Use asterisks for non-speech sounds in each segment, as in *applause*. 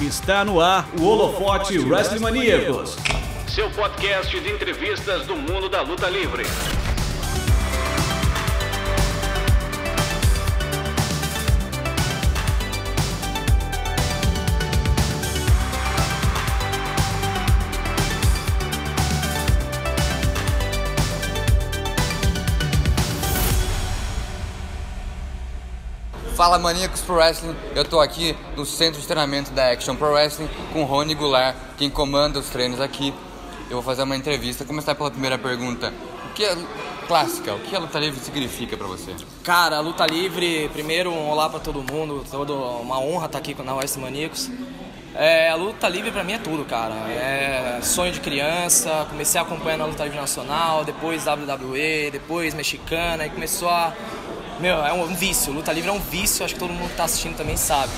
Está no ar o Holofote Wrestling Maníacos, seu podcast de entrevistas do mundo da luta livre. Fala Maníacos Pro Wrestling, eu tô aqui no centro de treinamento da Action Pro Wrestling com Rony Goulart, quem comanda os treinos aqui. Eu vou fazer uma entrevista, começar pela primeira pergunta. O que é clássica? O que a luta livre significa para você? Cara, a luta livre, primeiro um olá para todo mundo, todo, uma honra estar aqui na Wrestling Maníacos. É, a luta livre pra mim é tudo, cara. É sonho de criança, comecei a acompanhar na luta livre nacional, depois WWE, depois mexicana, e começou a meu, é um vício. Luta livre é um vício, acho que todo mundo que tá assistindo também sabe.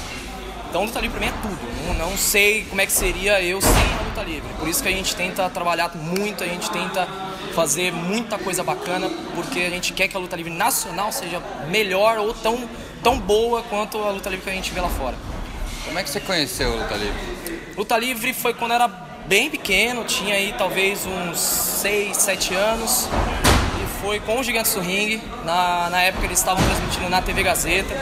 Então, luta livre pra mim é tudo. Não, não sei como é que seria eu sem a luta livre. Por isso que a gente tenta trabalhar muito, a gente tenta fazer muita coisa bacana, porque a gente quer que a luta livre nacional seja melhor ou tão, tão boa quanto a luta livre que a gente vê lá fora. Como é que você conheceu a luta livre? Luta livre foi quando era bem pequeno, tinha aí talvez uns 6, 7 anos foi com o Gigantes do Ring. Na, na época eles estavam transmitindo na TV Gazeta.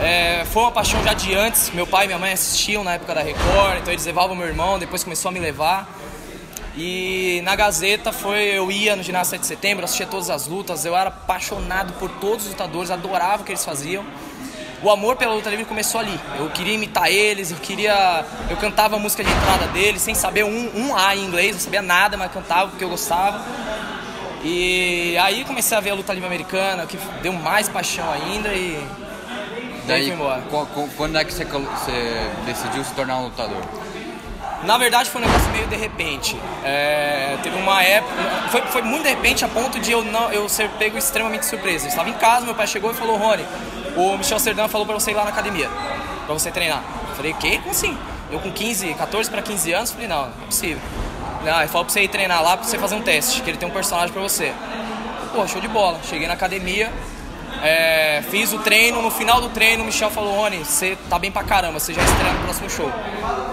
É, foi uma paixão já de antes. Meu pai e minha mãe assistiam na época da Record, então eles levavam meu irmão, depois começou a me levar. E na Gazeta foi, eu ia no ginásio 7 de setembro, assistia todas as lutas, eu era apaixonado por todos os lutadores, adorava o que eles faziam. O amor pela luta livre começou ali. Eu queria imitar eles, eu queria. Eu cantava a música de entrada deles, sem saber um, um A em inglês, não sabia nada, mas cantava porque eu gostava. E aí comecei a ver a luta livre americana, que deu mais paixão ainda e daí, fui embora. Quando é que você, você, decidiu se tornar um lutador? Na verdade foi um negócio meio de repente. É, teve uma época. Foi, foi muito de repente a ponto de eu não eu ser pego extremamente surpresa. Eu estava em casa, meu pai chegou e falou, Rony, o Michel Serdan falou para você ir lá na academia, para você treinar. Eu falei, o quê? Como assim? Eu com 15, 14 para 15 anos, falei, não, não é possível. Ah, falou pra você ir treinar lá pra você fazer um teste, que ele tem um personagem pra você. Pô, show de bola. Cheguei na academia, é, fiz o treino, no final do treino o Michel falou, Rony, você tá bem pra caramba, você já estreia no próximo show.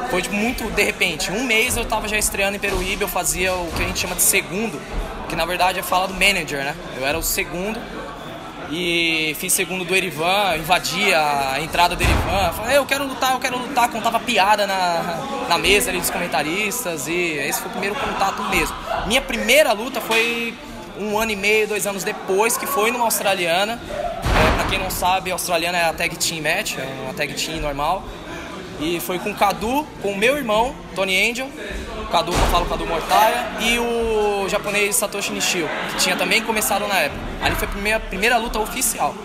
Foi tipo, muito de repente. Um mês eu tava já estreando em Peruíbe, eu fazia o que a gente chama de segundo, que na verdade é fala do manager, né? Eu era o segundo e fiz segundo do Erivan, invadi a entrada do Erivan, falei, eu quero lutar, eu quero lutar, contava piada na, na mesa ali dos comentaristas e esse foi o primeiro contato mesmo. Minha primeira luta foi um ano e meio, dois anos depois, que foi numa australiana. É, pra quem não sabe, a australiana é a tag team match, é uma tag team normal. E foi com o Cadu, com o meu irmão, Tony Angel, Cadu, eu falo Cadu Mortaia, e o japonês Satoshi Nishio, que tinha também começado na época. Ali foi a primeira, primeira luta oficial.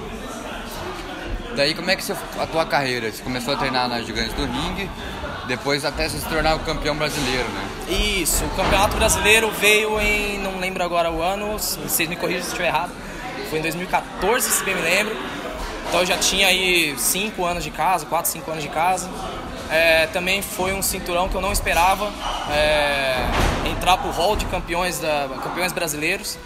Daí como é que você, a tua carreira? Você começou a treinar nas Gigantes do Ring, depois até se tornar o campeão brasileiro, né? Isso, o campeonato brasileiro veio em, não lembro agora o ano, vocês me corrijam se estiver errado, foi em 2014, se bem me lembro. Então eu já tinha aí 5 anos de casa, 4, 5 anos de casa. É, também foi um cinturão que eu não esperava é, entrar para o hall de campeões, da, campeões brasileiros.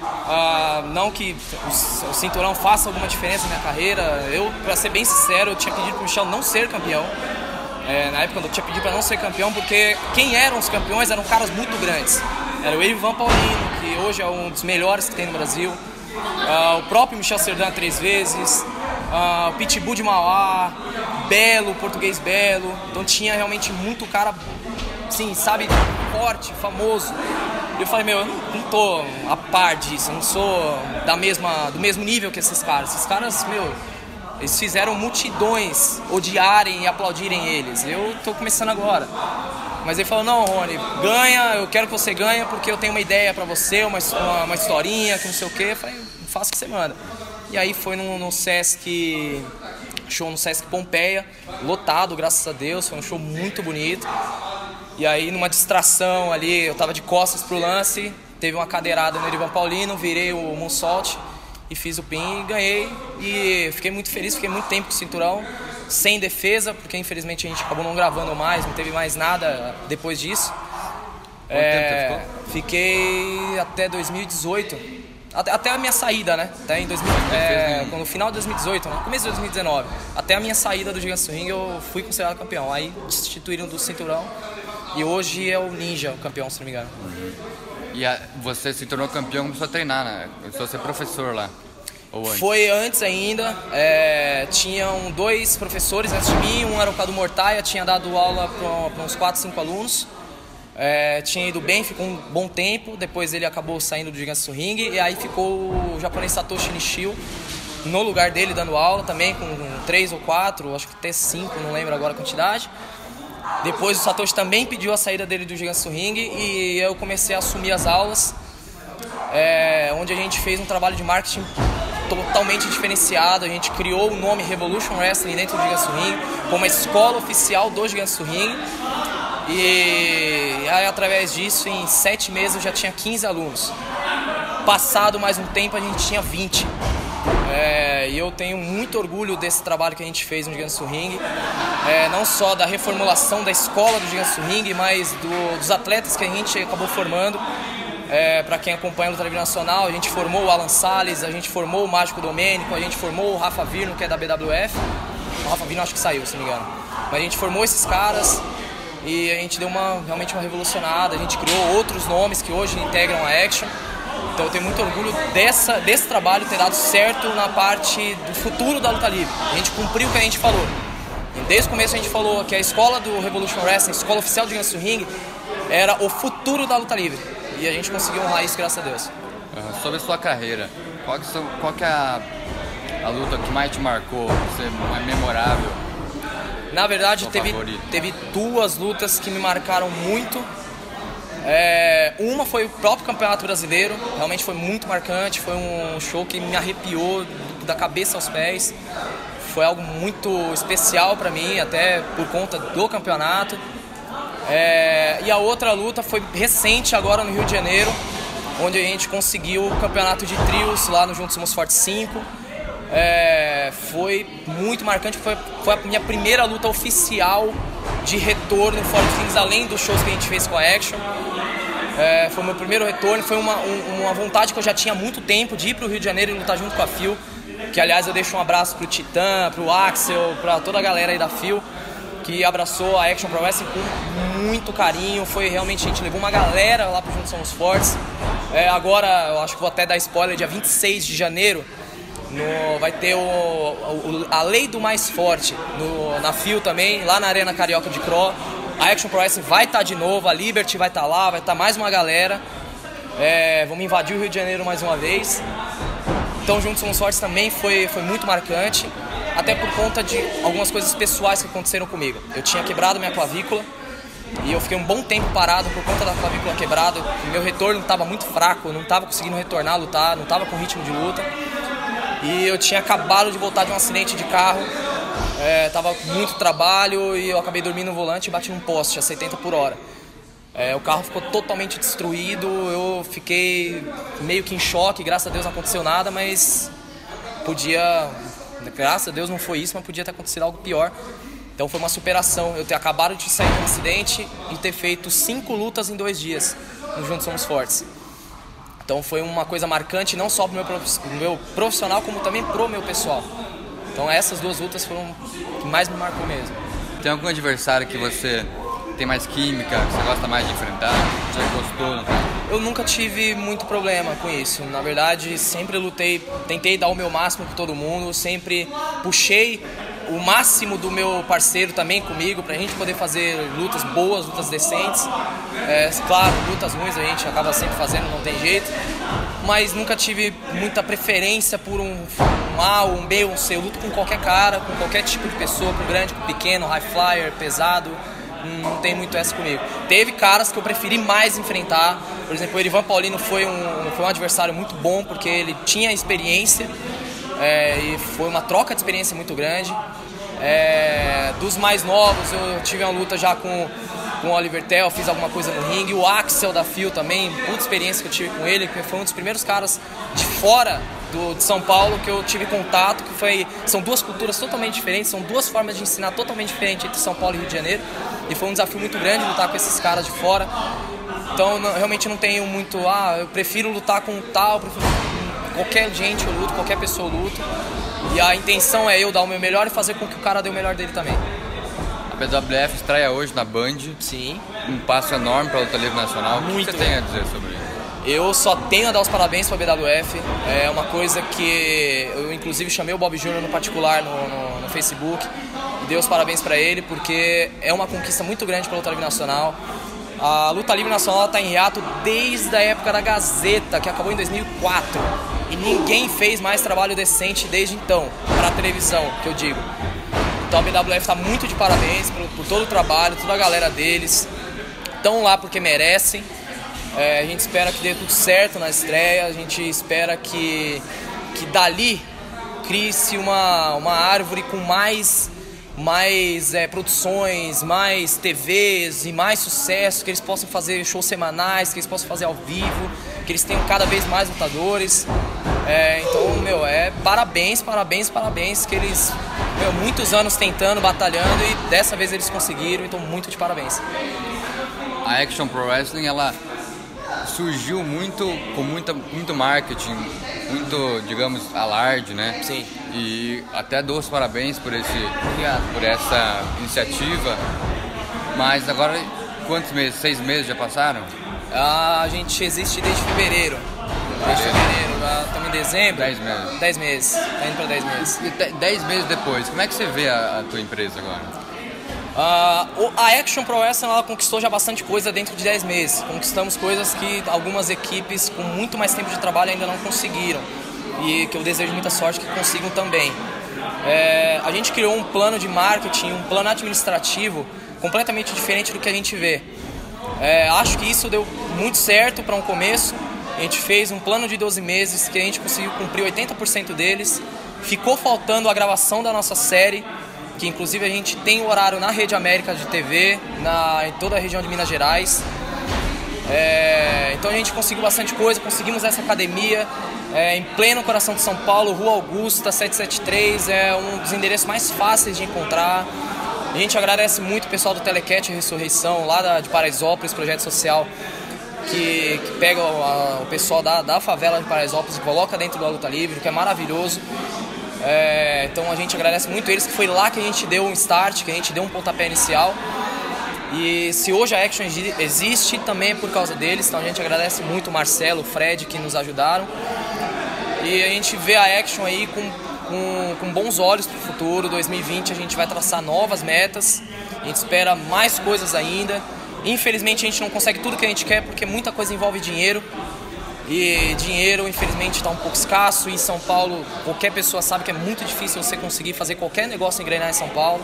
Ah, não que o, cinturão faça alguma diferença na minha carreira. Eu, para ser bem sincero, eu tinha pedido para o Michel não ser campeão. É, na época eu tinha pedido para não ser campeão porque quem eram os campeões eram caras muito grandes. Era o Ivan Paulino, que hoje é um dos melhores que tem no Brasil. Ah, o próprio Michel Serdan três vezes. O Pitbull de Mauá, belo, português belo. Então tinha realmente muito cara, sim, sabe, forte, famoso. E eu falei, meu, eu não, tô a par disso, eu não sou da mesma, do mesmo nível que esses caras. Esses caras, meu, eles fizeram multidões odiarem e aplaudirem eles. Eu tô começando agora. Mas ele falou, não, Rony, ganha, eu quero que você ganhe porque eu tenho uma ideia para você, uma, uma, uma, historinha, que não sei o quê. Eu falei, faça o que você manda. E aí foi no, no Sesc show no Sesc Pompeia, lotado, graças a Deus, foi um show muito bonito. E aí, numa distração ali, eu tava de costas pro lance, teve uma cadeirada no Erivan Paulino, virei o moonsault e fiz o pin e ganhei. E fiquei muito feliz, fiquei muito tempo com o cinturão, sem defesa, porque infelizmente a gente acabou não gravando mais, não teve mais nada depois disso. Quanto é, tempo ficou? Fiquei até 2018 até, até, a minha saída, né? Até em 2000, é, no final de 2018, no começo de 2019, até a minha saída do Gigante Ring eu fui considerado campeão. Aí destituíram do cinturão e hoje é o Ninja o campeão, se não me engano. Uhum. E a, você se tornou campeão, começou a treinar, né? Começou a ser professor lá. Antes? Foi antes ainda. É, tinham dois professores antes de mim, um era o Cadu Mortaia, tinha dado aula para uns 4, 5 alunos. É, tinha ido bem, ficou um bom tempo. Depois ele acabou saindo do Gigantes Ring e aí ficou o japonês Satoshi Nishio no lugar dele dando aula também com três ou quatro, acho que até cinco, não lembro agora a quantidade. Depois o Satoshi também pediu a saída dele do Gigantes Ring e eu comecei a assumir as aulas, é, onde a gente fez um trabalho de marketing totalmente diferenciado. A gente criou o nome Revolution Wrestling dentro do Gigantes Ring, como a escola oficial do Gigantes Ring e aí, através disso, em sete meses eu já tinha 15 alunos. Passado mais um tempo, a gente tinha 20. É, e eu tenho muito orgulho desse trabalho que a gente fez no Gigantes Ring, é, não só da reformulação da escola do Gigantes Ring, mas do, dos atletas que a gente acabou formando. É, para quem acompanha o Luta Livre Nacional, a gente formou o Alan Salles, a gente formou o Mágico Domênico, a gente formou o Rafa Virno, que é da BWF. O Rafa Virno acho que saiu, se não me engano. Mas a gente formou esses caras, e a gente deu uma, realmente uma revolucionada, a gente criou outros nomes que hoje integram a Action. Então eu tenho muito orgulho dessa, desse trabalho ter dado certo na parte do futuro da luta livre. A gente cumpriu o que a gente falou. Desde o começo a gente falou que a escola do Revolution Wrestling, a escola oficial de Guinness Ring, era o futuro da luta livre. E a gente conseguiu honrar isso, graças a Deus. Uhum. Sobre a sua carreira, qual que, qual que é a, a luta que mais te marcou, você é memorável? Na verdade, teve, teve duas lutas que me marcaram muito. É, uma foi o próprio Campeonato Brasileiro, realmente foi muito marcante, foi um show que me arrepiou da cabeça aos pés. Foi algo muito especial para mim, até por conta do campeonato. É, e a outra luta foi recente, agora no Rio de Janeiro, onde a gente conseguiu o campeonato de trios lá no Juntos Somos Fortes 5 é, foi muito marcante, foi, foi a minha primeira luta oficial de retorno Fort Things, além dos shows que a gente fez com a Action. É, foi o meu primeiro retorno, foi uma, um, uma vontade que eu já tinha há muito tempo de ir para o Rio de Janeiro e lutar junto com a Phil. Que aliás eu deixo um abraço pro Titã, pro Axel, para toda a galera aí da Phil que abraçou a Action Pro Wrestling com muito carinho. Foi realmente, a gente levou uma galera lá pro Juntos Somos Fortes. É, agora, eu acho que vou até dar spoiler, dia 26 de janeiro, no, vai ter o, o, a lei do mais forte no, na FIO também, lá na Arena Carioca de Cro. A Action Pro Wrestling vai estar tá de novo, a Liberty vai estar tá lá, vai estar tá mais uma galera. É, vamos invadir o Rio de Janeiro mais uma vez. Então, Juntos Somos Fortes também foi, foi muito marcante, até por conta de algumas coisas pessoais que aconteceram comigo. Eu tinha quebrado minha clavícula e eu fiquei um bom tempo parado por conta da clavícula quebrada. Meu retorno estava muito fraco, não estava conseguindo retornar a lutar, não estava com ritmo de luta. E eu tinha acabado de voltar de um acidente de carro, é, tava com muito trabalho e eu acabei dormindo no volante e bati num poste a 70 por hora. É, o carro ficou totalmente destruído, eu fiquei meio que em choque, graças a Deus não aconteceu nada, mas podia, graças a Deus não foi isso, mas podia ter acontecido algo pior. Então foi uma superação, eu ter acabado de sair de um acidente e ter feito cinco lutas em dois dias no Juntos Somos Fortes. Então foi uma coisa marcante não só para o meu profissional, como também para o meu pessoal. Então essas duas lutas foram que mais me marcou mesmo. Tem algum adversário que você tem mais química, que você gosta mais de enfrentar? Já gostou? Não? Eu nunca tive muito problema com isso. Na verdade, sempre lutei, tentei dar o meu máximo com todo mundo, sempre puxei o máximo do meu parceiro também comigo, pra gente poder fazer lutas boas, lutas decentes. É, claro, lutas ruins a gente acaba sempre fazendo, não tem jeito. Mas nunca tive muita preferência por um, um A, um B, um C. Eu luto com qualquer cara, com qualquer tipo de pessoa, com grande, com pequeno, high flyer, pesado. Não tem muito essa comigo. Teve caras que eu preferi mais enfrentar. Por exemplo, o Erivan Paulino foi um, foi um adversário muito bom porque ele tinha experiência é, e foi uma troca de experiência muito grande. É, dos mais novos, eu tive uma luta já com, com o Oliver Tell, fiz alguma coisa no ringue. O Axel da Fio também, muita experiência que eu tive com ele, que foi um dos primeiros caras de fora do, de São Paulo que eu tive contato, que foi são duas culturas totalmente diferentes, são duas formas de ensinar totalmente diferentes entre São Paulo e Rio de Janeiro. E foi um desafio muito grande lutar com esses caras de fora. Então não, realmente não tenho muito, ah, eu prefiro lutar com tal, prefiro qualquer gente eu luto, qualquer pessoa eu luto. E a intenção é eu dar o meu melhor e fazer com que o cara dê o melhor dele também. A BWF estreia hoje na Band. Sim. Um passo enorme para a luta livre nacional. Muito o que você tem a dizer sobre isso? Eu só tenho a dar os parabéns para a BWF. É uma coisa que eu, inclusive, chamei o Bob Júnior no particular no, no, no Facebook e dei os parabéns para ele, porque é uma conquista muito grande para a luta livre nacional. A luta livre nacional está em hiato desde a época da Gazeta, que acabou em 2004. E ninguém fez mais trabalho decente desde então, para a televisão, que eu digo. Então a BWF está muito de parabéns por, por, todo o trabalho, toda a galera deles. Estão lá porque merecem. É, a gente espera que dê tudo certo na estreia, a gente espera que, que dali crie-se uma, uma árvore com mais mais é, produções, mais TVs e mais sucesso, que eles possam fazer shows semanais, que eles possam fazer ao vivo, que eles tenham cada vez mais lutadores. É, então, meu, é parabéns, parabéns, parabéns, que eles, meu, muitos anos tentando, batalhando e dessa vez eles conseguiram, então muito de parabéns. A Action Pro Wrestling, ela surgiu muito com muita, muito marketing, muito, digamos, alarde, né? Sim. E até dou os parabéns por, esse, por essa iniciativa. Mas agora, quantos meses? Seis meses já passaram? Ah, a gente existe desde fevereiro. Desde fevereiro, estamos em dezembro. Dez meses. Dez meses, tá indo para dez meses. E dez meses depois, como é que você vê a, a tua empresa agora? Uh, a Action Pro Wrestling ela conquistou já bastante coisa dentro de 10 meses. Conquistamos coisas que algumas equipes com muito mais tempo de trabalho ainda não conseguiram. E que eu desejo muita sorte que consigam também. É, a gente criou um plano de marketing, um plano administrativo completamente diferente do que a gente vê. É, acho que isso deu muito certo para um começo. A gente fez um plano de 12 meses que a gente conseguiu cumprir 80% deles. Ficou faltando a gravação da nossa série que inclusive a gente tem o horário na Rede América de TV, na, em toda a região de Minas Gerais. É, então a gente conseguiu bastante coisa, conseguimos essa academia é, em pleno coração de São Paulo, Rua Augusta 773, é um dos endereços mais fáceis de encontrar. A gente agradece muito o pessoal do Telecat Ressurreição, lá da, de Paraisópolis, projeto social, que, que pega o, a, o pessoal da, da favela de Paraisópolis e coloca dentro da luta livre, que é maravilhoso. É, então a gente agradece muito eles, que foi lá que a gente deu um start, que a gente deu um pontapé inicial. E se hoje a Action existe, também é por causa deles. Então a gente agradece muito o Marcelo, o Fred, que nos ajudaram. E a gente vê a Action aí com, com, com bons olhos para o futuro. 2020 a gente vai traçar novas metas. A gente espera mais coisas ainda. Infelizmente a gente não consegue tudo que a gente quer porque muita coisa envolve dinheiro. E dinheiro, infelizmente, está um pouco escasso. E em São Paulo, qualquer pessoa sabe que é muito difícil você conseguir fazer qualquer negócio engrenar em São Paulo.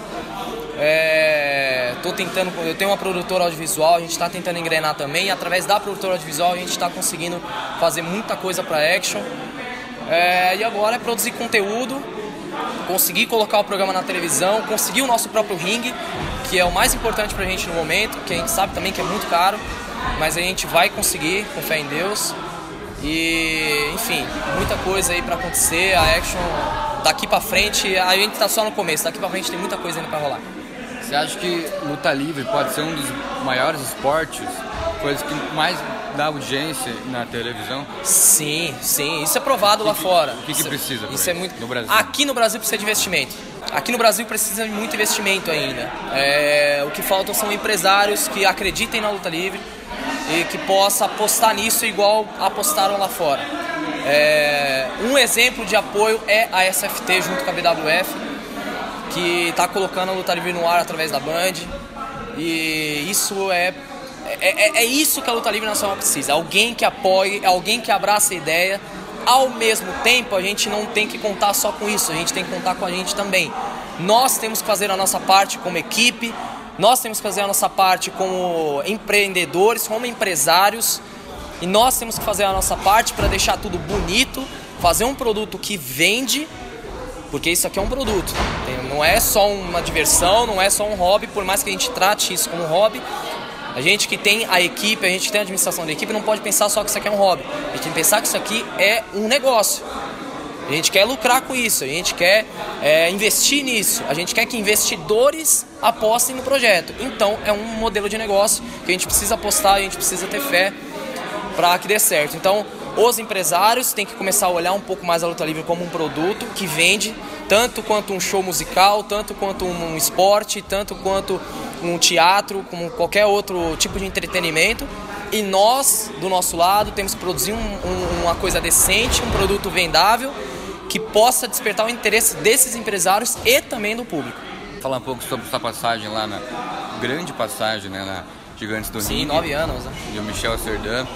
É, tô tentando, eu tenho uma produtora audiovisual, a gente está tentando engrenar também. Através da produtora audiovisual, a gente está conseguindo fazer muita coisa para Action. É, e agora é produzir conteúdo, conseguir colocar o programa na televisão, conseguir o nosso próprio ringue, que é o mais importante para a gente no momento, que a gente sabe também que é muito caro, mas a gente vai conseguir, com fé em Deus. E, enfim, muita coisa aí para acontecer. A Action daqui para frente, a gente tá só no começo, daqui para frente tem muita coisa ainda para rolar. Você acha que luta livre pode ser um dos maiores esportes, coisas que mais dá audiência na televisão? Sim, sim, isso é provado que, lá fora. O que, que precisa? Isso, é muito no Brasil. Aqui no Brasil precisa de investimento. Aqui no Brasil precisa de muito investimento ainda. É, o que faltam são empresários que acreditem na luta livre e que possa apostar nisso igual apostaram lá fora. É, um exemplo de apoio é a SFT junto com a BWF, que está colocando a luta livre no ar através da Band. E isso é, é, é, é isso que a luta livre nacional precisa. Alguém que apoie, alguém que abraça a ideia. Ao mesmo tempo, a gente não tem que contar só com isso, a gente tem que contar com a gente também. Nós temos que fazer a nossa parte como equipe, nós temos que fazer a nossa parte como empreendedores, como empresários, e nós temos que fazer a nossa parte para deixar tudo bonito, fazer um produto que vende, porque isso aqui é um produto. Não é só uma diversão, não é só um hobby, por mais que a gente trate isso como hobby. A gente que tem a equipe, a gente que tem a administração da equipe, não pode pensar só que isso aqui é um hobby. A gente tem que pensar que isso aqui é um negócio. A gente quer lucrar com isso, a gente quer é, investir nisso, a gente quer que investidores apostem no projeto. Então é um modelo de negócio que a gente precisa apostar, a gente precisa ter fé para que dê certo. Então os empresários têm que começar a olhar um pouco mais a luta livre como um produto que vende tanto quanto um show musical, tanto quanto um esporte, tanto quanto um teatro, como qualquer outro tipo de entretenimento. E nós, do nosso lado, temos que produzir um, um, uma coisa decente, um produto vendável que possa despertar o interesse desses empresários e também do público. Falar um pouco sobre sua passagem lá na grande passagem, né, na Gigantes do Sim, Ringue. nove anos, né? E o Michel Serdan.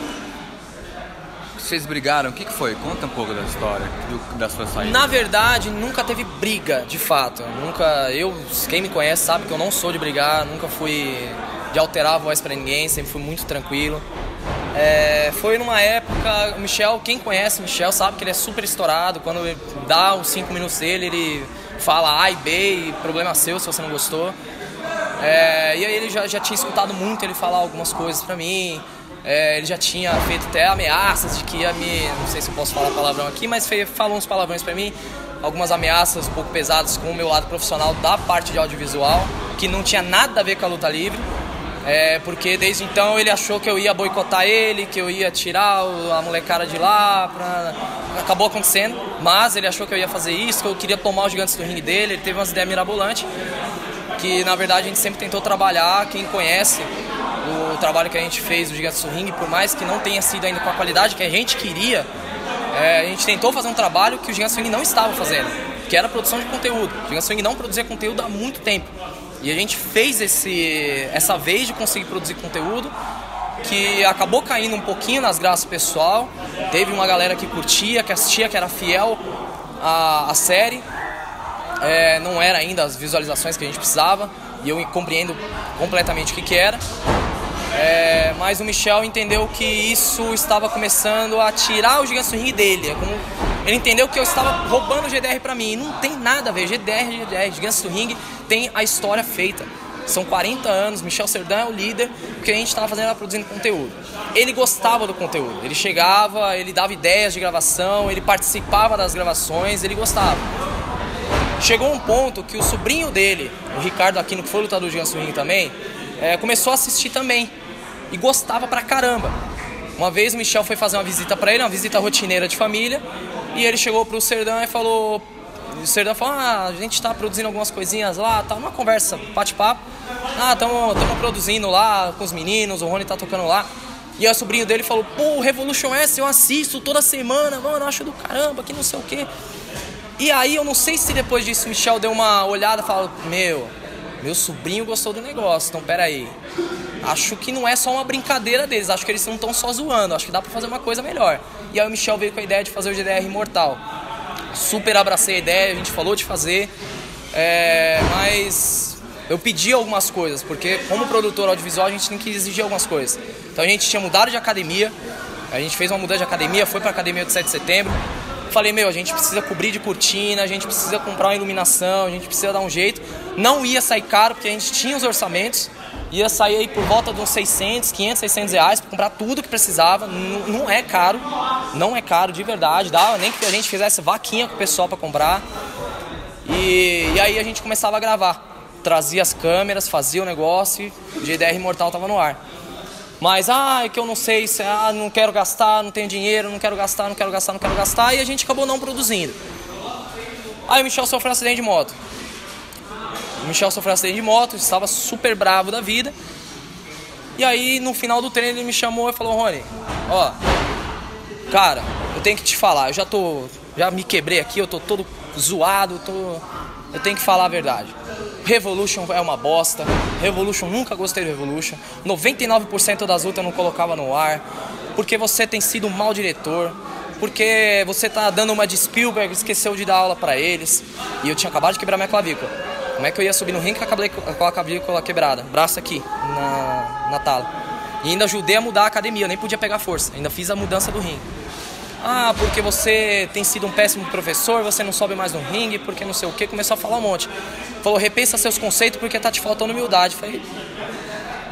Vocês brigaram? O que, que foi? Conta um pouco da história, do, da sua saída. Na verdade, nunca teve briga, de fato. Nunca, eu, quem me conhece sabe que eu não sou de brigar, nunca fui de alterar a voz para ninguém, sempre fui muito tranquilo. É, foi numa época, o Michel, quem conhece o Michel sabe que ele é super estourado. Quando dá os 5 minutos dele, ele fala A e B problema seu se você não gostou. É, e aí ele já, já tinha escutado muito ele falar algumas coisas pra mim. É, ele já tinha feito até ameaças de que ia me. Não sei se eu posso falar palavrão aqui, mas fez, falou uns palavrões pra mim. Algumas ameaças um pouco pesadas com o meu lado profissional da parte de audiovisual, que não tinha nada a ver com a luta livre. É, porque desde então ele achou que eu ia boicotar ele, que eu ia tirar a molecada de lá. Pra... Acabou acontecendo, mas ele achou que eu ia fazer isso, que eu queria tomar os gigantes do ringue dele. Ele teve umas ideias mirabolantes, que na verdade a gente sempre tentou trabalhar. Quem conhece o trabalho que a gente fez do Gigantes do Ringue, por mais que não tenha sido ainda com a qualidade que a gente queria, é, a gente tentou fazer um trabalho que o Gigantes do Ringue não estava fazendo, que era produção de conteúdo. O Gigantes do Ringue não produzia conteúdo há muito tempo. E a gente fez esse, essa vez de conseguir produzir conteúdo que acabou caindo um pouquinho nas graças pessoal. Teve uma galera que curtia, que assistia, que era fiel à, à série. É, não era ainda as visualizações que a gente precisava e eu compreendo completamente o que, que era. É, mas o Michel entendeu que isso estava começando a tirar o Gigantes Ring dele. É ele entendeu que eu estava roubando o GDR para mim. E não tem nada a ver. GDR, GDR, Gigantes do Ring tem a história feita. São 40 anos, Michel Serdan é o líder, o que a gente estava fazendo era produzindo conteúdo. Ele gostava do conteúdo, ele chegava, ele dava ideias de gravação, ele participava das gravações, ele gostava. Chegou um ponto que o sobrinho dele, o Ricardo Aquino, que foi lutador de Ring também, é, começou a assistir também e gostava pra caramba. Uma vez o Michel foi fazer uma visita para ele, uma visita rotineira de família, e ele chegou pro Serdão e falou: o Serdão falou: Ah, a gente tá produzindo algumas coisinhas lá, tá uma conversa, bate-papo. Ah, estamos produzindo lá com os meninos, o Rony tá tocando lá. E aí o sobrinho dele falou: Pô, Revolution S eu assisto toda semana, mano, acho do caramba, que não sei o quê. E aí eu não sei se depois disso o Michel deu uma olhada e falou: Meu, meu sobrinho gostou do negócio, então peraí. Acho que não é só uma brincadeira deles, acho que eles não estão só zoando, acho que dá pra fazer uma coisa melhor. E aí o Michel veio com a ideia de fazer o GDR Imortal. Super abracei a ideia, a gente falou de fazer, é, mas eu pedi algumas coisas, porque como produtor audiovisual a gente tem que exigir algumas coisas. Então a gente tinha mudado de academia, a gente fez uma mudança de academia, foi pra academia do 7 de setembro. Falei, meu, a gente precisa cobrir de cortina, a gente precisa comprar uma iluminação, a gente precisa dar um jeito. Não ia sair caro, porque a gente tinha os orçamentos, ia sair aí por volta de uns 600, 500, 600 reais para comprar tudo que precisava. Não é caro, não é caro de verdade. Dava nem que a gente fizesse vaquinha com o pessoal para comprar. E, e, aí a gente começava a gravar. Trazia as câmeras, fazia o negócio e GDR Imortal tava no ar. Mas, ah, é que eu não sei, se, ah, não quero gastar, não tenho dinheiro, não quero gastar, não quero gastar, não quero gastar. E a gente acabou não produzindo. Aí o Michel sofreu um acidente de moto. Michel sofreu acidente de moto, estava super bravo da vida. E aí, no final do treino, ele me chamou e falou: Rony, ó, cara, eu tenho que te falar, eu já tô. Já me quebrei aqui, eu tô todo zoado, tô, eu tenho que falar a verdade. Revolution é uma bosta. Revolution, nunca gostei do Revolution. 99% das lutas eu não colocava no ar. Porque você tem sido um mau diretor. Porque você tá dando uma de Spielberg, esqueceu de dar aula para eles. E eu tinha acabado de quebrar minha clavícula. Como é que eu ia subir no ringue com a clavícula quebrada? Braço aqui, na, na tala. E ainda ajudei a mudar a academia, eu nem podia pegar força. Ainda fiz a mudança do ringue. Ah, porque você tem sido um péssimo professor, você não sobe mais no ringue, porque não sei o que. Começou a falar um monte. Falou, repensa seus conceitos porque tá te faltando humildade. Falei,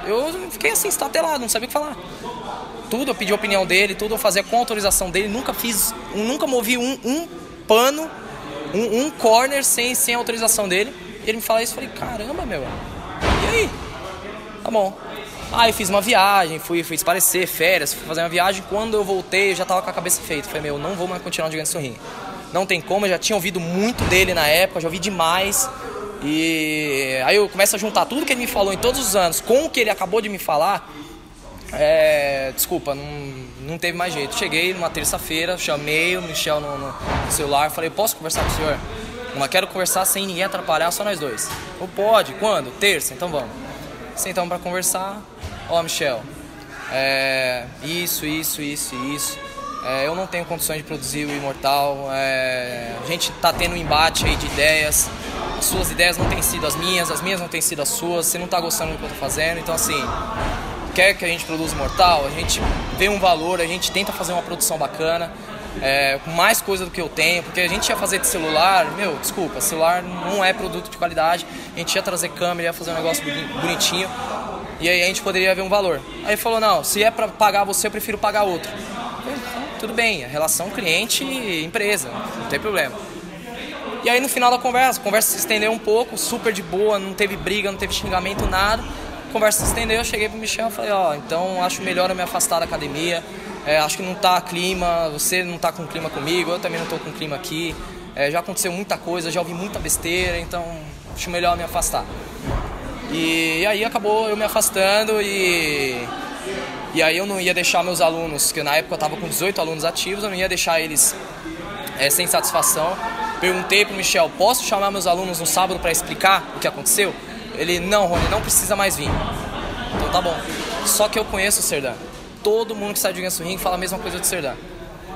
eu fiquei assim, estatelado, não sabia o que falar. Tudo eu pedi a opinião dele, tudo eu fazia com autorização dele. Nunca fiz, nunca movi um, um pano, um, um corner sem, sem autorização dele. Ele me fala isso, eu falei, caramba, meu. E aí? Tá bom. Aí fiz uma viagem, fui, fui esparecer, férias, fui fazer uma viagem. Quando eu voltei, eu já tava com a cabeça feita. Falei, meu, não vou mais continuar jogando sorrinho. Não tem como, eu já tinha ouvido muito dele na época, já ouvi demais. E aí eu começo a juntar tudo que ele me falou em todos os anos com o que ele acabou de me falar. É, desculpa, não, não teve mais jeito. Cheguei numa terça-feira, chamei o Michel no, no celular, falei, posso conversar com o senhor? Não quero conversar sem ninguém atrapalhar, só nós dois. Ou pode? Quando? Terça? Então vamos. Sentamos para conversar. Ó, oh, Michel, é, isso, isso, isso isso. É, eu não tenho condições de produzir o Imortal. É, a gente tá tendo um embate aí de ideias. As suas ideias não têm sido as minhas, as minhas não têm sido as suas. Você não tá gostando do que eu tô fazendo. Então, assim, quer que a gente produza Imortal, a gente vê um valor, a gente tenta fazer uma produção bacana. É, com mais coisa do que eu tenho, porque a gente ia fazer de celular, meu, desculpa, celular não é produto de qualidade, a gente ia trazer câmera, ia fazer um negócio bonitinho, e aí a gente poderia ver um valor. Aí ele falou, não, se é para pagar você, eu prefiro pagar outro. Então, tudo bem, a relação cliente-empresa, não tem problema. E aí no final da conversa, a conversa se estendeu um pouco, super de boa, não teve briga, não teve xingamento, nada. A conversa se estendeu, eu cheguei pro Michel e falei, ó, oh, então acho melhor eu me afastar da academia. É, acho que não tá clima, você não tá com clima comigo, eu também não tô com clima aqui. É, já aconteceu muita coisa, já ouvi muita besteira, então acho melhor me afastar. E, e aí acabou eu me afastando e e aí eu não ia deixar meus alunos, que na época eu estava com 18 alunos ativos, eu não ia deixar eles é, sem satisfação. Perguntei para o Michel, posso chamar meus alunos no sábado para explicar o que aconteceu? Ele, não, Rony, não precisa mais vir. Então tá bom. Só que eu conheço o Serdã. Todo mundo que sai de Ganso Ring fala a mesma coisa do Serdã.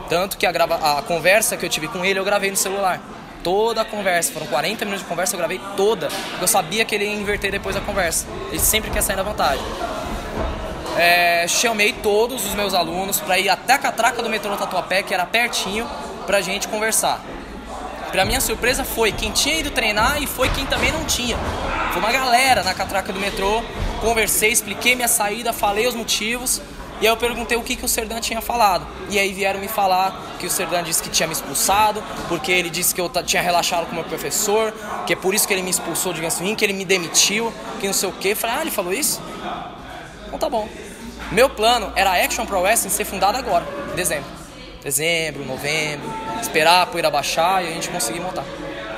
Tanto que a, grava... a conversa que eu tive com ele eu gravei no celular. Toda a conversa, foram 40 minutos de conversa, eu gravei toda. Eu sabia que ele ia inverter depois da conversa. Ele sempre quer sair da vantagem. É, chamei todos os meus alunos para ir até a catraca do metrô Tatuapé, que era pertinho, pra gente conversar. Pra minha surpresa foi quem tinha ido treinar e foi quem também não tinha. Foi uma galera na catraca do metrô, conversei, expliquei minha saída, falei os motivos. E aí eu perguntei o que, que o Serdan tinha falado. E aí vieram me falar que o Serdan disse que tinha me expulsado, porque ele disse que eu tinha relaxado com o meu professor, que é por isso que ele me expulsou de Ganso que ele me demitiu, que não sei o quê. Eu falei, ah, ele falou isso? Então tá bom. Meu plano era a Action Pro Wrestling ser fundada agora, em dezembro. Dezembro, novembro, esperar a poeira baixar e a gente conseguir montar.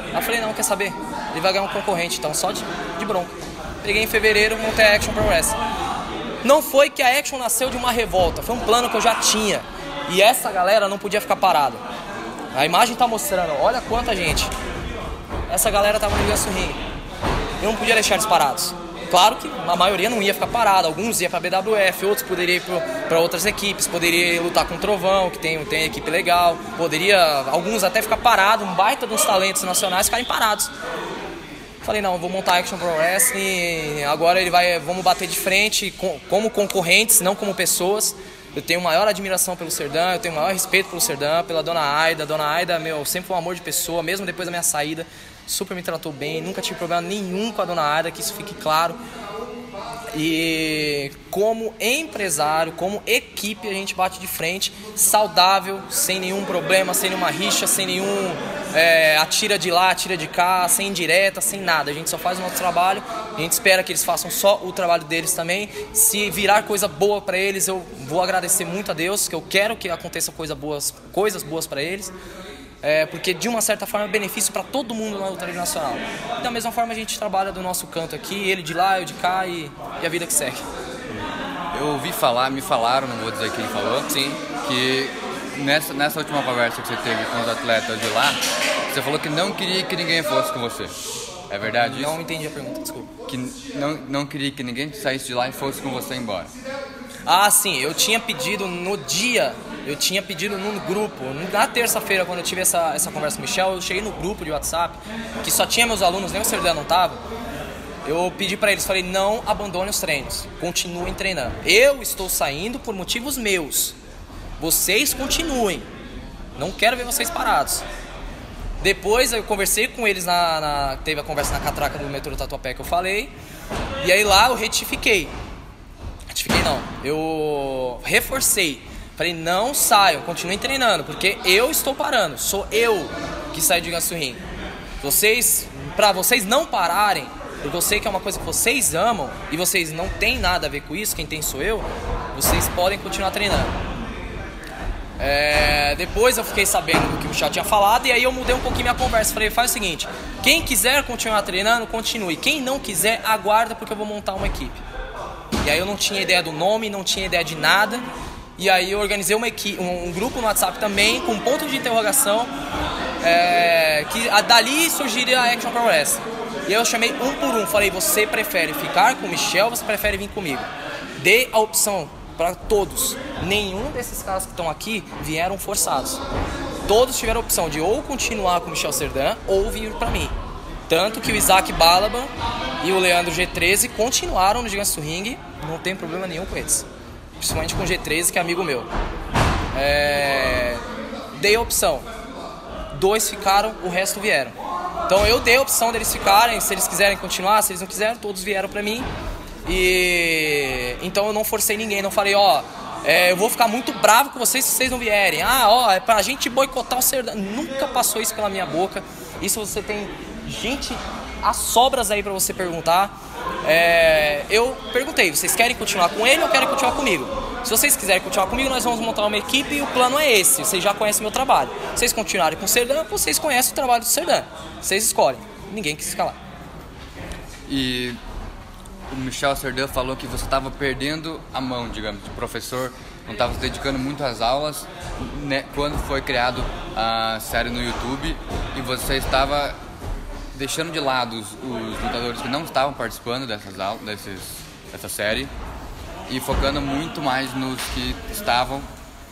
Aí eu falei, não, quer saber? Ele vai ganhar um concorrente, então só de, de bronca. Peguei em fevereiro, montei a Action Pro Wrestling. Não foi que a Action nasceu de uma revolta, foi um plano que eu já tinha. E essa galera não podia ficar parada. A imagem tá mostrando, olha quanta gente. Essa galera tava no Ganso Ring. Eu não podia deixar eles parados. Claro que a maioria não ia ficar parada, alguns iam para BWF, outros poderiam ir para outras equipes, poderia lutar com o Trovão, que tem, tem equipe legal, poderia alguns até ficar parados, um baita dos talentos nacionais ficarem parados. Falei, não, vou montar Action Pro Wrestling, agora ele vai, vamos bater de frente com, como concorrentes, não como pessoas. Eu tenho maior admiração pelo Serdã, eu tenho maior respeito pelo Serdã, pela Dona Aida. Dona Aida, meu, sempre foi um amor de pessoa, mesmo depois da minha saída, super me tratou bem, nunca tive problema nenhum com a Dona Aida, que isso fique claro. E como empresário, como equipe, a gente bate de frente, saudável, sem nenhum problema, sem nenhuma rixa, sem nenhum é, atira de lá, atira de cá, sem indireta, sem nada. A gente só faz o nosso trabalho, a gente espera que eles façam só o trabalho deles também. Se virar coisa boa para eles, eu vou agradecer muito a Deus, que eu quero que aconteça coisa boas, coisas boas para eles é, porque de uma certa forma é benefício para todo mundo na luta nacional. E da mesma forma a gente trabalha do nosso canto aqui, ele de lá, eu de cá e, e a vida que segue. Eu ouvi falar, me falaram, não vou dizer quem falou, Sim. que nessa, nessa última conversa que você teve com os atletas de lá, você falou que não queria que ninguém fosse com você. É verdade isso? Não entendi a pergunta, desculpa. Que não, não queria que ninguém saísse de lá e fosse com você embora. Ah, sim, eu tinha pedido no dia eu tinha pedido num grupo, na terça-feira, quando eu tive essa, essa conversa com o Michel, eu cheguei no grupo de WhatsApp, que só tinha meus alunos, nem o Serdã não tava. Eu pedi para eles, falei, não abandone os treinos, continuem treinando. Eu estou saindo por motivos meus. Vocês continuem. Não quero ver vocês parados. Depois eu conversei com eles na, na, teve a conversa na catraca do metrô Tatuapé que eu falei. E aí lá eu retifiquei. Retifiquei não. Eu reforcei. Falei, não saiam, continuem treinando, porque eu estou parando, sou eu que saio de Ganso. Vocês, para vocês não pararem, porque eu sei que é uma coisa que vocês amam e vocês não tem nada a ver com isso, quem tem sou eu, vocês podem continuar treinando. É, depois eu fiquei sabendo do que o Michel tinha falado e aí eu mudei um pouquinho minha conversa. Falei, faz o seguinte: quem quiser continuar treinando, continue. Quem não quiser, aguarda porque eu vou montar uma equipe. E aí eu não tinha ideia do nome, não tinha ideia de nada. E aí eu organizei uma equipe, um, um grupo no WhatsApp também, com ponto de interrogação, é, que a, dali surgiria a Action Pro Wrestling. E eu chamei um por um, falei, você prefere ficar com o Michel ou você prefere vir comigo? Dê a opção para todos. Nenhum desses caras que estão aqui vieram forçados. Todos tiveram a opção de ou continuar com o Michel Serdan ou vir para mim. Tanto que o Isaac Balaban e o Leandro G13 continuaram no Gigantes do Ring, não tem problema nenhum com eles. Principalmente com o G13, que é amigo meu. É... Dei a opção. Dois ficaram, o resto vieram. Então eu dei a opção deles ficarem, se eles quiserem continuar, se eles não quiserem, todos vieram para mim. E então eu não forcei ninguém, não falei, ó, é, eu vou ficar muito bravo com vocês se vocês não vierem. Ah, ó, é pra gente boicotar o Serdão. Nunca passou isso pela minha boca. Isso você tem gente as sobras aí para você perguntar. É, eu perguntei, vocês querem continuar com ele ou querem continuar comigo? Se vocês quiserem continuar comigo, nós vamos montar uma equipe e o plano é esse. Vocês já conhecem meu trabalho. Vocês continuarem com o Serdã, vocês conhecem o trabalho do Serdã. Vocês escolhem. Ninguém quis escalar. E o Michel Serdã falou que você estava perdendo a mão, digamos, de professor, não estava se dedicando muito às aulas né, quando foi criado a série no YouTube e você estava deixando de lado os, os lutadores que não estavam participando dessas aulas, desses, dessa série e focando muito mais nos que estavam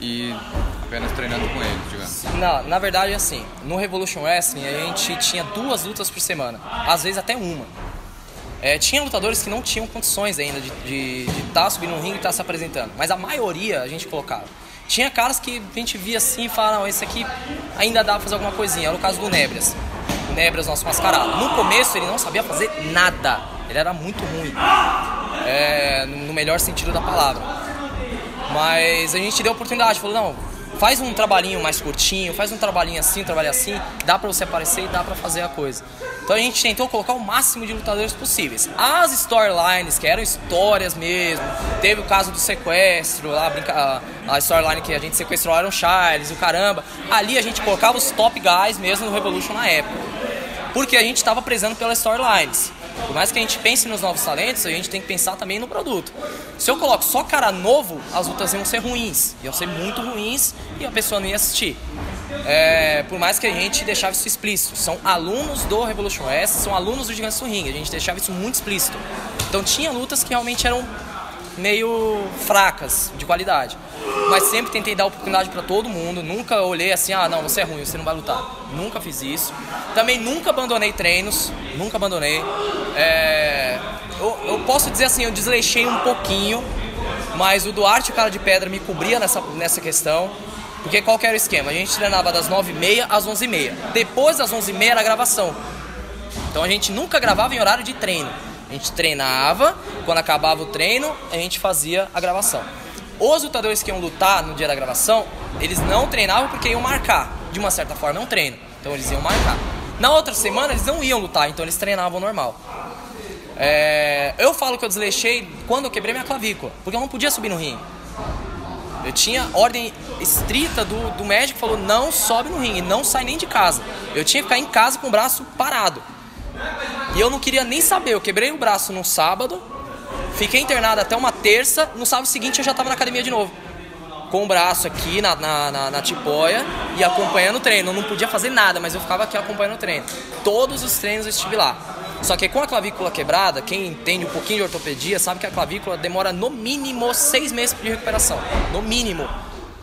e apenas treinando com eles, digamos. Não, na verdade, assim, no Revolution Wrestling a gente tinha duas lutas por semana, às vezes até uma. É, tinha lutadores que não tinham condições ainda de estar tá subindo no ringue e estar tá se apresentando, mas a maioria a gente colocava. Tinha caras que a gente via assim e falava, não, esse aqui ainda dá pra fazer alguma coisinha. Era o caso do Nebrias. O Nebrias, nosso mascarado. No começo ele não sabia fazer nada. Ele era muito ruim. É, no melhor sentido da palavra. Mas a gente deu a oportunidade, falou, não, faz um trabalhinho mais curtinho, faz um trabalhinho assim, um trabalho assim, dá pra você aparecer e dá pra fazer a coisa. Então a gente tentou colocar o máximo de lutadores possíveis. As storylines, que eram histórias mesmo, teve o caso do sequestro, lá, a storyline que a gente sequestrou Aaron Charles, o caramba. Ali a gente colocava os top guys mesmo no Revolution na época. Porque a gente estava prezando pelas storylines. Por mais que a gente pense nos novos talentos, a gente tem que pensar também no produto. Se eu coloco só cara novo, as lutas iam ser ruins. Iam ser muito ruins e a pessoa não ia assistir. É, por mais que a gente deixava isso explícito. São alunos do Revolution S, são alunos do Gigantes do Ring. A gente deixava isso muito explícito. Então tinha lutas que realmente eram meio fracas de qualidade. Mas sempre tentei dar oportunidade para todo mundo. Nunca olhei assim, ah, não, você é ruim, você não vai lutar. Nunca fiz isso. Também nunca abandonei treinos. Nunca abandonei. É... Eu, eu, posso dizer assim, eu desleixei um pouquinho. Mas o Duarte, o cara de pedra, me cobria nessa, nessa questão. Porque qual era o esquema? A gente treinava das 9h30 às 11h30. Depois das 11h30 era a gravação. Então a gente nunca gravava em horário de treino. A gente treinava, quando acabava o treino, a gente fazia a gravação. Os lutadores que iam lutar no dia da gravação, eles não treinavam porque iam marcar. De uma certa forma, é um treino. Então eles iam marcar. Na outra semana, eles não iam lutar, então eles treinavam normal. É... eu falo que eu desleixei quando eu quebrei minha clavícula, porque eu não podia subir no ringue. Eu tinha ordem estrita do, do médico falou: não sobe no ringue, não sai nem de casa. Eu tinha que ficar em casa com o braço parado. E eu não queria nem saber. Eu quebrei o braço no sábado, fiquei internado até uma terça. No sábado seguinte eu já estava na academia de novo. Com o braço aqui na, na, na, na tipóia e acompanhando o treino. Eu não podia fazer nada, mas eu ficava aqui acompanhando o treino. Todos os treinos eu estive lá. Só que com a clavícula quebrada, quem entende um pouquinho de ortopedia sabe que a clavícula demora no mínimo seis meses de recuperação. No mínimo.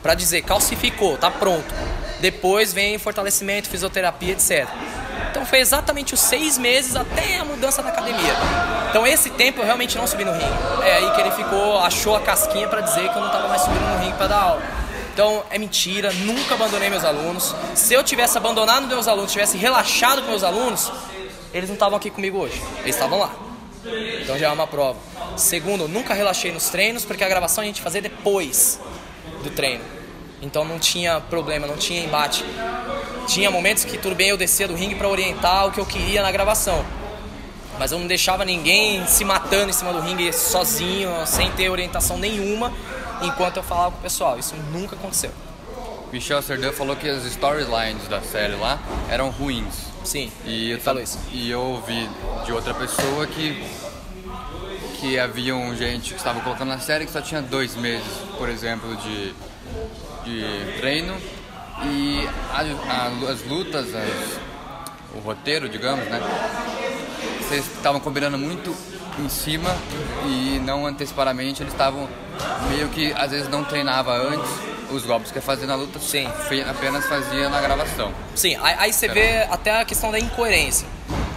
Para dizer, calcificou, tá pronto. Depois vem fortalecimento, fisioterapia, etc. Foi exatamente os seis meses até a mudança da academia. Então esse tempo eu realmente não subi no ringue. É aí que ele ficou, achou a casquinha para dizer que eu não estava mais subindo no ringue para dar aula. Então é mentira, nunca abandonei meus alunos. Se eu tivesse abandonado meus alunos, tivesse relaxado com meus alunos, eles não estavam aqui comigo hoje. Eles estavam lá. Então já é uma prova. Segundo, nunca relaxei nos treinos, porque a gravação a gente fazia depois do treino. Então não tinha problema, não tinha embate. Tinha momentos que tudo bem eu descia do ringue para orientar o que eu queria na gravação. Mas eu não deixava ninguém se matando em cima do ringue sozinho, sem ter orientação nenhuma, enquanto eu falava com o pessoal. Isso nunca aconteceu. Michel Sardin falou que as storylines da série lá eram ruins. Sim, E eu, falou isso. e eu ouvi de outra pessoa que que haviam gente que estava colocando na série que só tinha dois meses, por exemplo, de, de treino e a- a- as lutas, as- o roteiro, digamos, né? Vocês estavam combinando muito em cima e não antecipadamente, eles estavam meio que às vezes não treinava antes os golpes que ia fazer na luta, Sim. apenas fazia na gravação. Sim, aí, você vê até a questão da incoerência.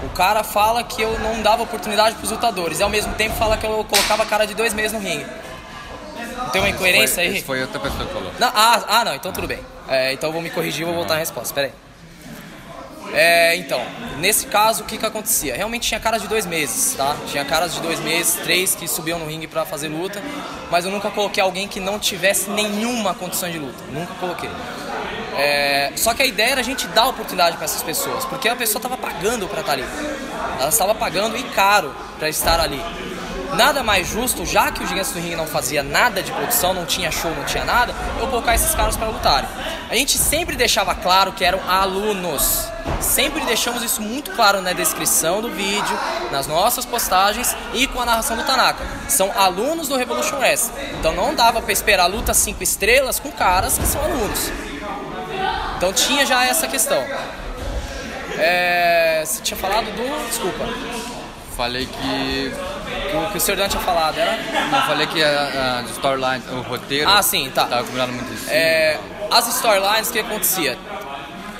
O cara fala que eu não dava oportunidade pros lutadores e ao mesmo tempo fala que eu colocava a cara de dois meses no ringue. Não tem uma incoerência foi, aí? foi outra pessoa que falou. Não, ah, ah, não, então tudo bem. É, então eu vou me corrigir e vou voltar na resposta, peraí. É, então, nesse caso, o que que acontecia? Realmente tinha caras de dois meses, tá? Tinha caras de dois meses, três que subiam no ringue pra fazer luta, mas eu nunca coloquei alguém que não tivesse nenhuma condição de luta. Nunca coloquei. É, só que a ideia era a gente dar oportunidade para essas pessoas, porque a pessoa estava pagando para estar ali. Ela estava pagando e caro para estar ali. Nada mais justo, já que o Gigantes do Ring não fazia nada de produção, não tinha show, não tinha nada, eu colocar esses caras para lutarem. A gente sempre deixava claro que eram alunos. Sempre deixamos isso muito claro na descrição do vídeo, nas nossas postagens e com a narração do Tanaka. São alunos do Revolution Wrestling. Então não dava para esperar luta 5 estrelas com caras que são alunos. Então tinha já essa questão. É, você tinha falado do. Desculpa. Falei que. O que o Sr. Dan tinha falado era. Não, falei que a, a storyline, o roteiro. Ah, sim, tá. Tava combinando muito isso. É, as storylines, o que acontecia?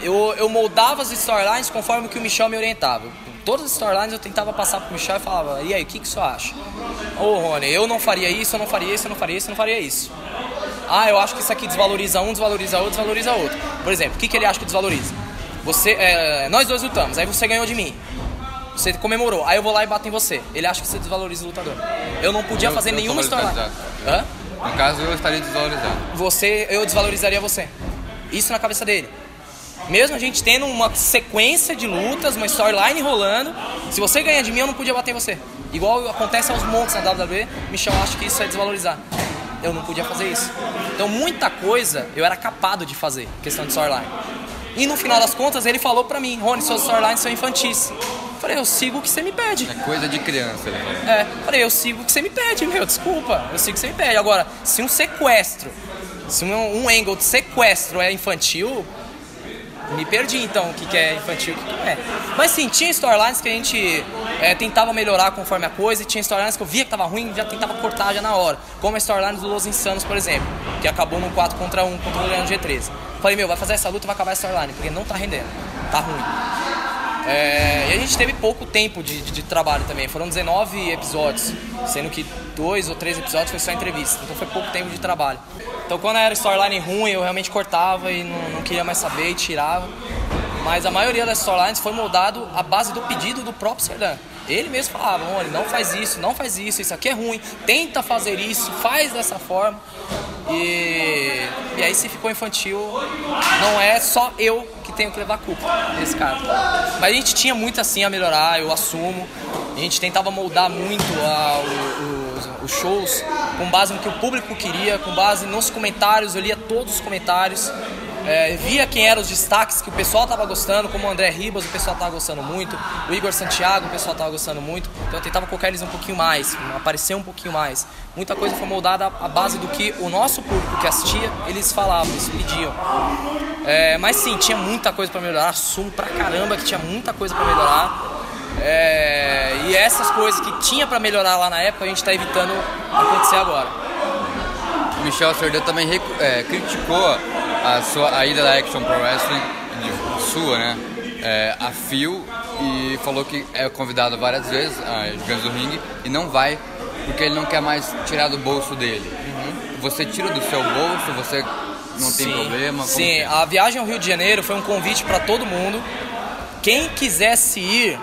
Eu, eu moldava as storylines conforme o que o Michel me orientava. Todas as storylines eu tentava passar pro Michel e falava, e aí, o que, que você acha? Ô Rony, eu não faria isso, eu não faria isso, eu não faria isso, eu não faria isso. Ah, eu acho que isso aqui desvaloriza um, desvaloriza outro, desvaloriza outro. Por exemplo, o que, que ele acha que desvaloriza? Você, é, nós dois lutamos, aí você ganhou de mim. Você comemorou, aí eu vou lá e bato em você. Ele acha que você desvaloriza o lutador. Eu não podia Eu- fazer eu nenhuma valorizado. Hã? No caso, eu estaria desvalorizado. você, eu desvalorizaria você. Isso na cabeça dele. Mesmo a gente tendo uma sequência de lutas, uma storyline rolando, se você ganha de mim, eu não podia bater em você. Igual acontece aos montes na WWE, Michel acha que isso é desvalorizar. Eu não podia fazer isso. Então muita coisa eu era capado de fazer, questão de storyline. E no final das contas ele falou pra mim, Rony, suas storylines são infantis. Falei, eu sigo o que você me pede. É coisa de criança, falou. É, falei, eu sigo o que você me pede, meu, desculpa, eu sigo o que você me pede. Agora, se um sequestro, se um, um angle de sequestro é infantil, me perdi então o que, que é infantil o que, que é. Mas sim, tinha storylines que a gente é, tentava melhorar conforme a coisa, e tinha storylines que eu via que tava ruim, já tentava cortar já na hora. Como a storyline do Los Insanos, por exemplo, que acabou num 4 contra 1 contra o Leandro G13. Falei, meu, vai fazer essa luta e vai acabar a storyline, porque não tá rendendo, tá ruim. É, e a gente teve pouco tempo de, de- de trabalho também. Foram 19 episódios, sendo que dois ou três episódios foi só entrevista. Então foi pouco tempo de trabalho. Então quando era storyline ruim, eu realmente cortava e não, não queria mais saber e tirava. Mas a maioria das storylines foi moldado à base do pedido do próprio Serdan. Ele mesmo falava, olha, não faz isso, não faz isso, isso aqui é ruim, tenta fazer isso, faz dessa forma. E, e aí se ficou infantil, não é só eu tenho que levar a culpa nesse caso. Mas a gente tinha muito assim a melhorar, eu assumo. A gente tentava moldar muito a- os, os shows com base no que o público queria, com base nos comentários, eu lia todos os comentários. É, via quem eram os destaques que o pessoal tava gostando, como o André Ribas, o pessoal tava gostando muito, o Igor Santiago, o pessoal tava gostando muito, então eu tentava colocar eles um pouquinho mais, aparecer um pouquinho mais. Muita coisa foi moldada à base do que o nosso público que assistia, eles falavam, eles pediam. É, mas sim, tinha muita coisa pra melhorar, assumo pra caramba que tinha muita coisa pra melhorar. É, e essas coisas que tinha pra melhorar lá na época, a gente tá evitando acontecer agora. O Michel Sardin também é, criticou a, sua, a ida da Action Pro Wrestling, sua, né? É, a Phil e falou que é convidado várias vezes a Gigantes do Ring e não vai porque ele não quer mais tirar do bolso dele. Você tira do seu bolso, você não tem Sim, problema? como Sim, é? a viagem ao Rio de Janeiro foi um convite para todo mundo. Quem quisesse ir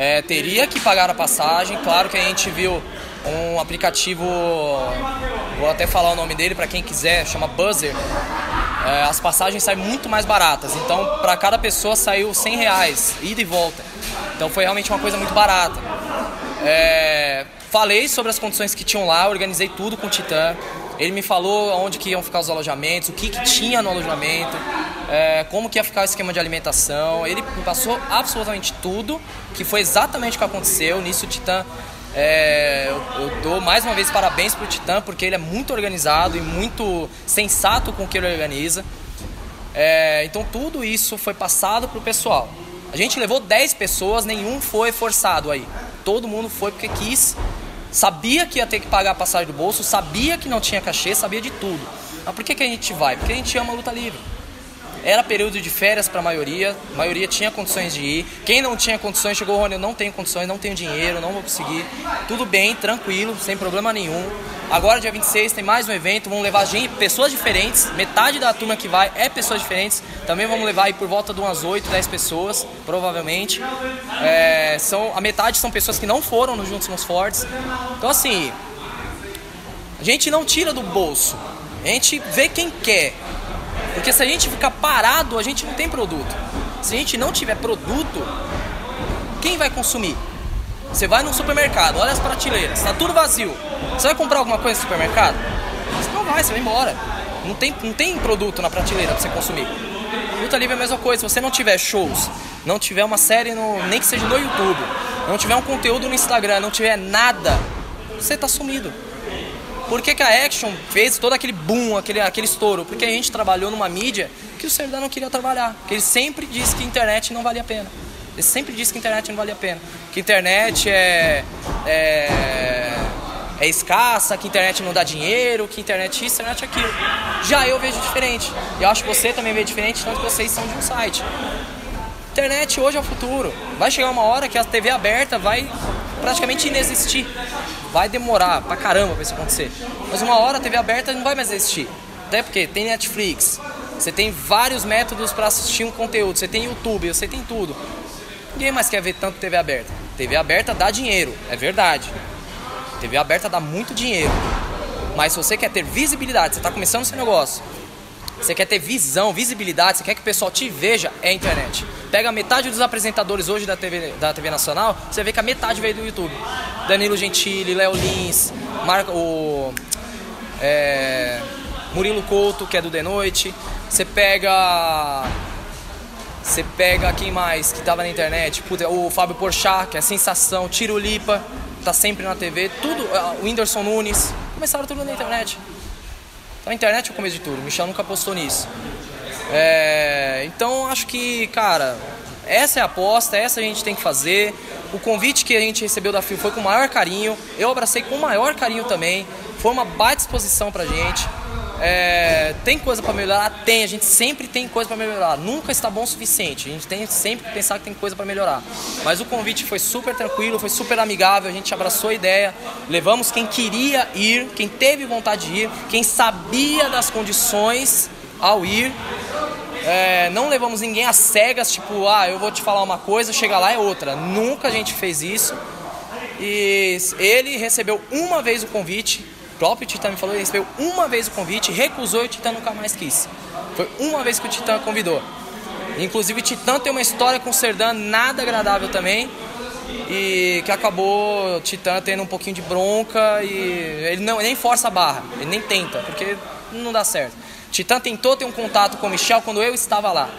é, teria que pagar a passagem. Claro que a gente viu um aplicativo, vou até falar o nome dele para quem quiser, chama Buzzer. É, as passagens saem muito mais baratas. Então, para cada pessoa saiu 100 reais, ida e volta. Então foi realmente uma coisa muito barata. É, falei sobre as condições que tinham lá, organizei tudo com o Titã. Ele me falou onde que iam ficar os alojamentos, o que, que tinha no alojamento, é, como que ia ficar o esquema de alimentação. Ele passou absolutamente tudo, que foi exatamente o que aconteceu. Nisso o Titã é, eu, eu, dou mais uma vez parabéns pro Titã, porque ele é muito organizado e muito sensato com o que ele organiza. É, então tudo isso foi passado pro pessoal. A gente levou 10 pessoas, nenhum foi forçado aí. Todo mundo foi porque quis Sabia que ia ter que pagar a passagem do bolso, sabia que não tinha cachê, sabia de tudo. Mas por que, que a gente vai? Porque a gente ama a luta livre. Era período de férias para a maioria, a maioria tinha condições de ir. Quem não tinha condições chegou, Rony, eu não tenho condições, não tenho dinheiro, não vou conseguir. Tudo bem, tranquilo, sem problema nenhum. Agora, dia 26, tem mais um evento, vamos levar gente, pessoas diferentes. Metade da turma que vai é pessoas diferentes. Também vamos levar aí por volta de umas 8, 10 pessoas, provavelmente. É, são, a metade são pessoas que não foram no Juntos nos Fortes. Então, assim, a gente não tira do bolso. A gente vê quem quer. Porque se a gente ficar parado, a gente não tem produto. Se a gente não tiver produto, quem vai consumir? Você vai no supermercado, olha as prateleiras, está tudo vazio. Você vai comprar alguma coisa no supermercado? Você não vai, você vai embora. Não tem, não tem produto na prateleira para você consumir. Luta livre é a mesma coisa. Se você não tiver shows, não tiver uma série, no, nem que seja no YouTube, não tiver um conteúdo no Instagram, não tiver nada, você está sumido. Por que, que a Action fez todo aquele boom, aquele, aquele estouro? Porque a gente trabalhou numa mídia que o Serdar não queria trabalhar. Que ele sempre disse que a internet não valia a pena. Ele sempre disse que a internet não valia a pena. Que a internet é, é, é escassa, que a internet não dá dinheiro, que a internet isso, internet aquilo. Já eu vejo diferente. Eu acho que você também vê diferente, tanto que vocês são de um site. Internet hoje é o futuro. Vai chegar uma hora que a TV aberta vai praticamente inexistir. Vai demorar pra caramba pra isso acontecer. Mas uma hora a TV aberta não vai mais existir. Até porque tem Netflix, você tem vários métodos para assistir um conteúdo, você tem YouTube, você tem tudo. Ninguém mais quer ver tanto TV aberta. TV aberta dá dinheiro, é verdade. TV aberta dá muito dinheiro. Mas se você quer ter visibilidade, você está começando seu negócio, você quer ter visão, visibilidade, você quer que o pessoal te veja, é a internet. Pega metade dos apresentadores hoje da TV, da TV Nacional, você vê que a metade veio do YouTube. Danilo Gentili, Léo Lins, Marco, o é, Murilo Couto, que é do The Noite. Você pega você pega quem mais que tava na internet? Puta, o Fábio Porchat, que é sensação, Tiro Lipa, tá sempre na TV, tudo, o Whindersson Nunes, começaram tudo na internet. Então a internet é o começo de tudo, o Michel nunca postou nisso. É, então acho que, cara, essa é a aposta, essa a gente tem que fazer. O convite que a gente recebeu da FIO foi com o maior carinho, eu abracei com o maior carinho também. Foi uma baita exposição pra gente. É, tem coisa para melhorar? Tem, a gente sempre tem coisa para melhorar. Nunca está bom o suficiente. A gente tem sempre que pensar que tem coisa para melhorar. Mas o convite foi super tranquilo, foi super amigável, a gente abraçou a ideia, levamos quem queria ir, quem teve vontade de ir, quem sabia das condições ao ir. É, não levamos ninguém às cegas, tipo, ah, eu vou te falar uma coisa, chega lá é outra. Nunca a gente fez isso. E ele recebeu uma vez o convite, próprio Titã me falou, ele recebeu uma vez o convite, recusou e o Titã nunca mais quis. Foi uma vez que o Titã convidou. Inclusive o Titã tem uma história com o Serdan nada agradável também. E que acabou o Titã tendo um pouquinho de bronca e ele não nem força a barra, ele nem tenta, porque não dá certo. Titã tentou ter um contato com o Michel quando eu estava lá.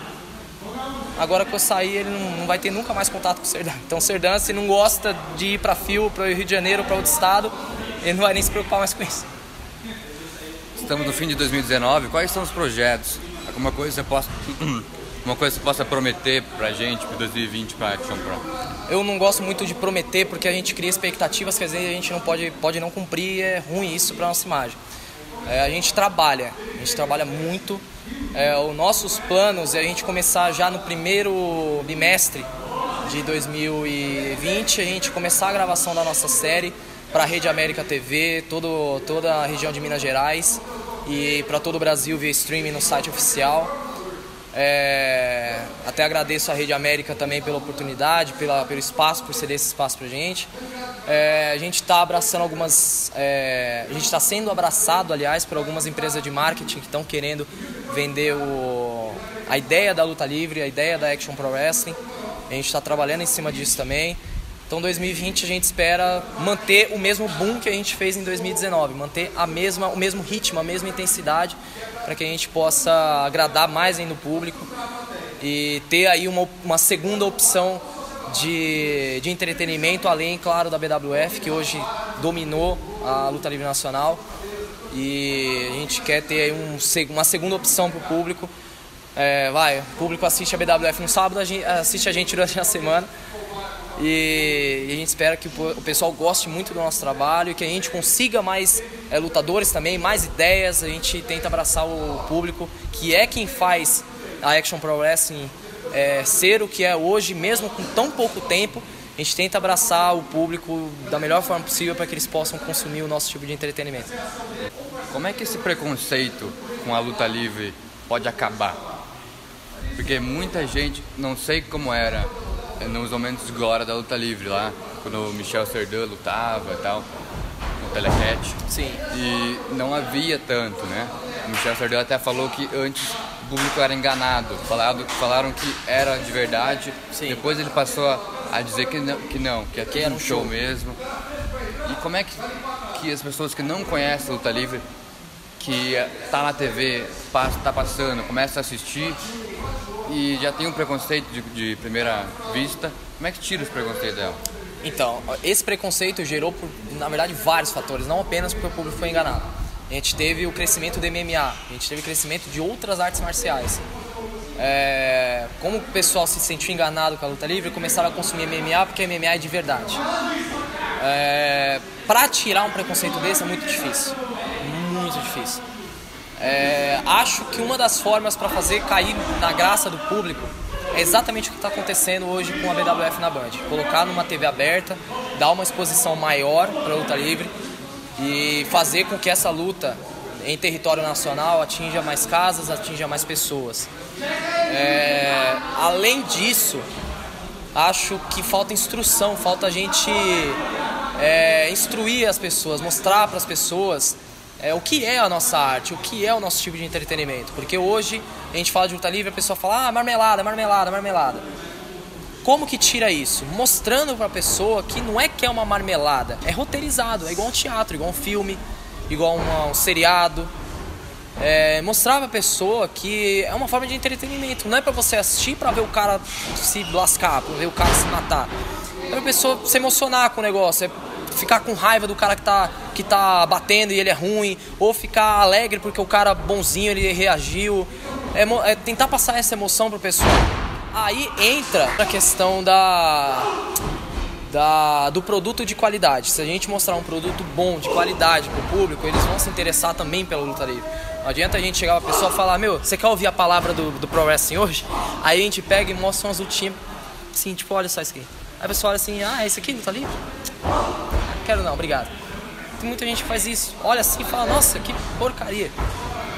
Agora que eu saí, ele não, não vai ter nunca mais contato com o Serdan. Então o Serdan, se não gosta de ir para Fio, para o Rio de Janeiro, para outro estado, ele não vai nem se preocupar mais com isso. Estamos no fim de 2019, quais são os projetos? Alguma coisa você possa, *clears throat* uma coisa que você possa prometer pra gente para 2020 para Action Pro? Eu não gosto muito de prometer porque a gente cria expectativas que às vezes a gente não pode, pode não cumprir e é ruim isso para nossa imagem. É, a gente trabalha, a gente trabalha muito. É, os nossos planos é a gente começar já no primeiro bimestre de 2020, a gente começar a gravação da nossa série para a Rede América TV, todo, toda a região de Minas Gerais e para todo o Brasil via streaming no site oficial. É, até agradeço a Rede América também pela oportunidade, pela, pelo espaço, por ceder esse espaço para gente. É, a gente está abraçando algumas. É, a gente está sendo abraçado, aliás, por algumas empresas de marketing que estão querendo vender o, a ideia da luta livre, a ideia da Action Pro Wrestling. A gente está trabalhando em cima disso também. Então 2020 a gente espera manter o mesmo boom que a gente fez em 2019, manter a mesma, o mesmo ritmo, a mesma intensidade, para que a gente possa agradar mais ainda o público e ter aí uma, uma segunda opção de, de entretenimento, além, claro, da BWF, que hoje dominou a luta livre nacional. E a gente quer ter aí um, uma segunda opção para o público. É, vai, o público assiste a BWF no sábado, assiste a gente durante a semana. E, a gente espera que o pessoal goste muito do nosso trabalho e que a gente consiga mais é, lutadores também, mais ideias. A gente tenta abraçar o público, que é quem faz a Action Pro Wrestling é, ser o que é hoje, mesmo com tão pouco tempo. A gente tenta abraçar o público da melhor forma possível para que eles possam consumir o nosso tipo de entretenimento. Como é que esse preconceito com a luta livre pode acabar? Porque muita gente, não sei como era nos momentos de glória da luta livre lá, quando o Michel Serdan lutava e tal, no Telecat. Sim. E não havia tanto, né? O Michel Serdan até falou que antes o público era enganado, falado, falaram que era de verdade, Sim. depois ele passou a, a dizer que não, que, não, que aqui era um show mesmo. E como é que, que as pessoas que não conhecem a luta livre, que tá na TV, passa, tá passando, começa a assistir, e já tem um preconceito de, de primeira vista, como é que tira esse preconceito dela? Então, esse preconceito gerou, por, na verdade, vários fatores, não apenas porque o público foi enganado. A gente teve o crescimento do MMA, a gente teve o crescimento de outras artes marciais. É, como o pessoal se sentiu enganado com a luta livre, começaram a consumir MMA porque MMA é de verdade. É, para tirar um preconceito desse é muito difícil, muito difícil. É, acho que uma das formas para fazer cair na graça do público é exatamente o que está acontecendo hoje com a BWF na Band. Colocar numa TV aberta, dar uma exposição maior para a luta livre e fazer com que essa luta em território nacional atinja mais casas, atinja mais pessoas. É, além disso, acho que falta instrução, falta a gente é, instruir as pessoas, mostrar para as pessoas é, o que é a nossa arte, o que é o nosso tipo de entretenimento. Porque hoje a gente fala de luta livre, a pessoa fala, ah, marmelada, marmelada, marmelada. Como que tira isso? Mostrando para a pessoa que não é que é uma marmelada, é roteirizado, é igual um teatro, igual um filme, igual uma, um seriado. É, mostrar pra pessoa que é uma forma de entretenimento, não é para você assistir para ver o cara se lascar, para ver o cara se matar. É pra pessoa se emocionar com o negócio, é ficar com raiva do cara que tá, que tá batendo e ele é ruim, ou ficar alegre porque o cara bonzinho ele reagiu. É, é tentar passar essa emoção pro pessoal. Aí entra a questão da, da, do produto de qualidade. Se a gente mostrar um produto bom, de qualidade pro público, eles vão se interessar também pela luta livre. Não adianta a gente chegar pra pessoa e falar, meu, você quer ouvir a palavra do, do Pro Wrestling hoje? Aí a gente pega e mostra umas lutinhas, assim, tipo, olha só isso aqui. Aí a pessoa olha assim, ah, esse aqui, luta livre? Quero não, obrigado. Tem muita gente que faz isso. Olha assim e fala, nossa, que porcaria.